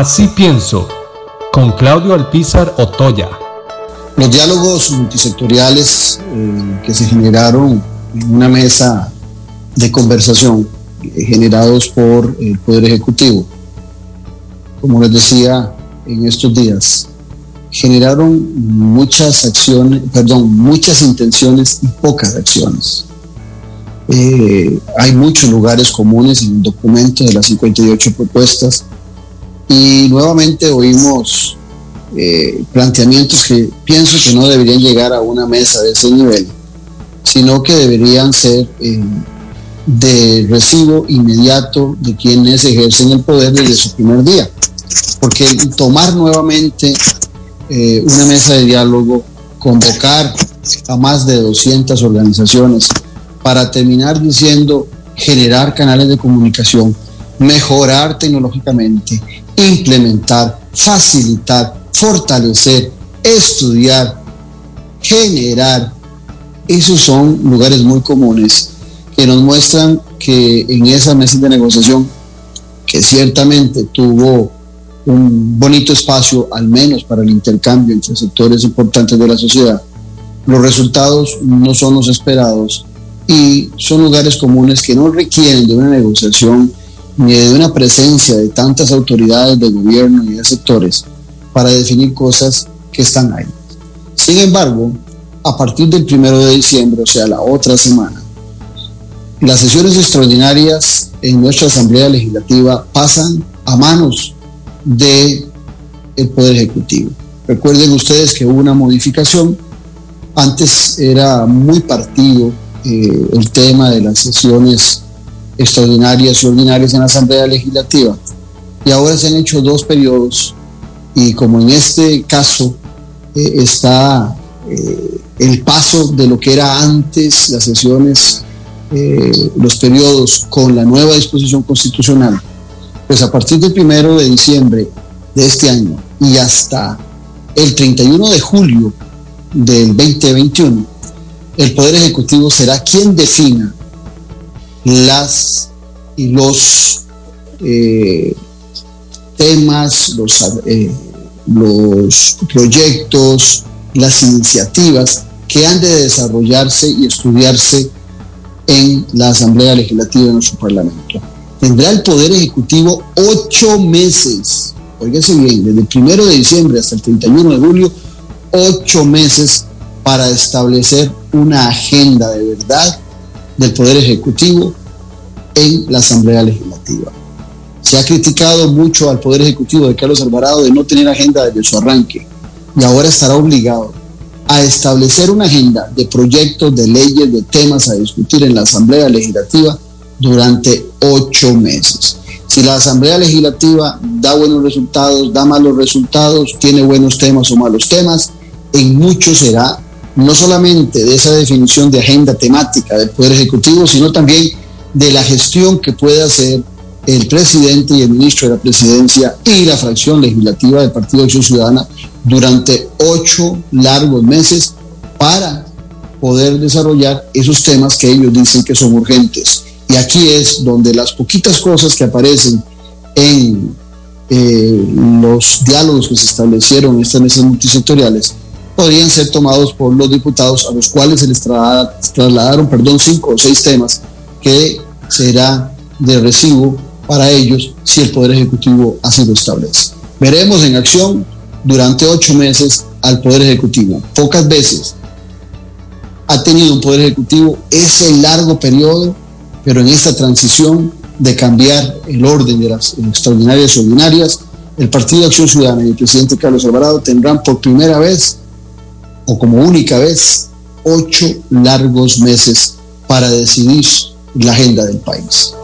Así pienso, con Claudio Alpizar Otoya. Los diálogos multisectoriales eh, que se generaron en una mesa de conversación eh, generados por el Poder Ejecutivo, como les decía en estos días, generaron muchas acciones, perdón, muchas intenciones y pocas acciones. Eh, hay muchos lugares comunes en el documento de las 58 propuestas y nuevamente oímos eh, planteamientos que pienso que no deberían llegar a una mesa de ese nivel, sino que deberían ser eh, de recibo inmediato de quienes ejercen el poder desde su primer día. Porque tomar nuevamente eh, una mesa de diálogo, convocar a más de 200 organizaciones para terminar diciendo generar canales de comunicación, mejorar tecnológicamente, implementar, facilitar, fortalecer, estudiar, generar. Esos son lugares muy comunes que nos muestran que en esa mesa de negociación, que ciertamente tuvo un bonito espacio, al menos para el intercambio entre sectores importantes de la sociedad, los resultados no son los esperados y son lugares comunes que no requieren de una negociación ni de una presencia de tantas autoridades de gobierno y de sectores para definir cosas que están ahí. Sin embargo, a partir del primero de diciembre, o sea, la otra semana, las sesiones extraordinarias en nuestra Asamblea Legislativa pasan a manos del el Poder Ejecutivo. Recuerden ustedes que hubo una modificación. Antes era muy partido eh, el tema de las sesiones extraordinarias y ordinarias en la Asamblea Legislativa. Y ahora se han hecho dos periodos y como en este caso eh, está eh, el paso de lo que era antes las sesiones, los periodos con la nueva disposición constitucional, pues a partir del primero de diciembre de este año y hasta el 31 de julio del 2021, el Poder Ejecutivo será quien defina las y los eh, temas, los, eh, los proyectos, las iniciativas que han de desarrollarse y estudiarse en la Asamblea Legislativa de nuestro Parlamento. Tendrá el Poder Ejecutivo ocho meses, oígase bien, desde el primero de diciembre hasta el 31 de julio, ocho meses para establecer una agenda de verdad del Poder Ejecutivo en la Asamblea Legislativa. Se ha criticado mucho al Poder Ejecutivo de Carlos Alvarado de no tener agenda desde su arranque y ahora estará obligado a establecer una agenda de proyectos, de leyes, de temas a discutir en la Asamblea Legislativa durante ocho meses. Si la Asamblea Legislativa da buenos resultados, da malos resultados, tiene buenos temas o malos temas, en mucho será no solamente de esa definición de agenda temática del Poder Ejecutivo, sino también de la gestión que puede hacer el presidente y el ministro de la presidencia y la fracción legislativa del Partido de Acción Ciudadana durante ocho largos meses para poder desarrollar esos temas que ellos dicen que son urgentes. Y aquí es donde las poquitas cosas que aparecen en eh, los diálogos que se establecieron en estas mesas multisectoriales podrían ser tomados por los diputados a los cuales se les trasladaron, perdón, cinco o seis temas que será de recibo para ellos si el Poder Ejecutivo así lo establece. Veremos en acción durante ocho meses al Poder Ejecutivo. Pocas veces ha tenido un Poder Ejecutivo ese largo periodo pero en esta transición de cambiar el orden de las extraordinarias y ordinarias, el Partido de Acción Ciudadana y el presidente Carlos Alvarado tendrán por primera vez, o como única vez, ocho largos meses para decidir la agenda del país.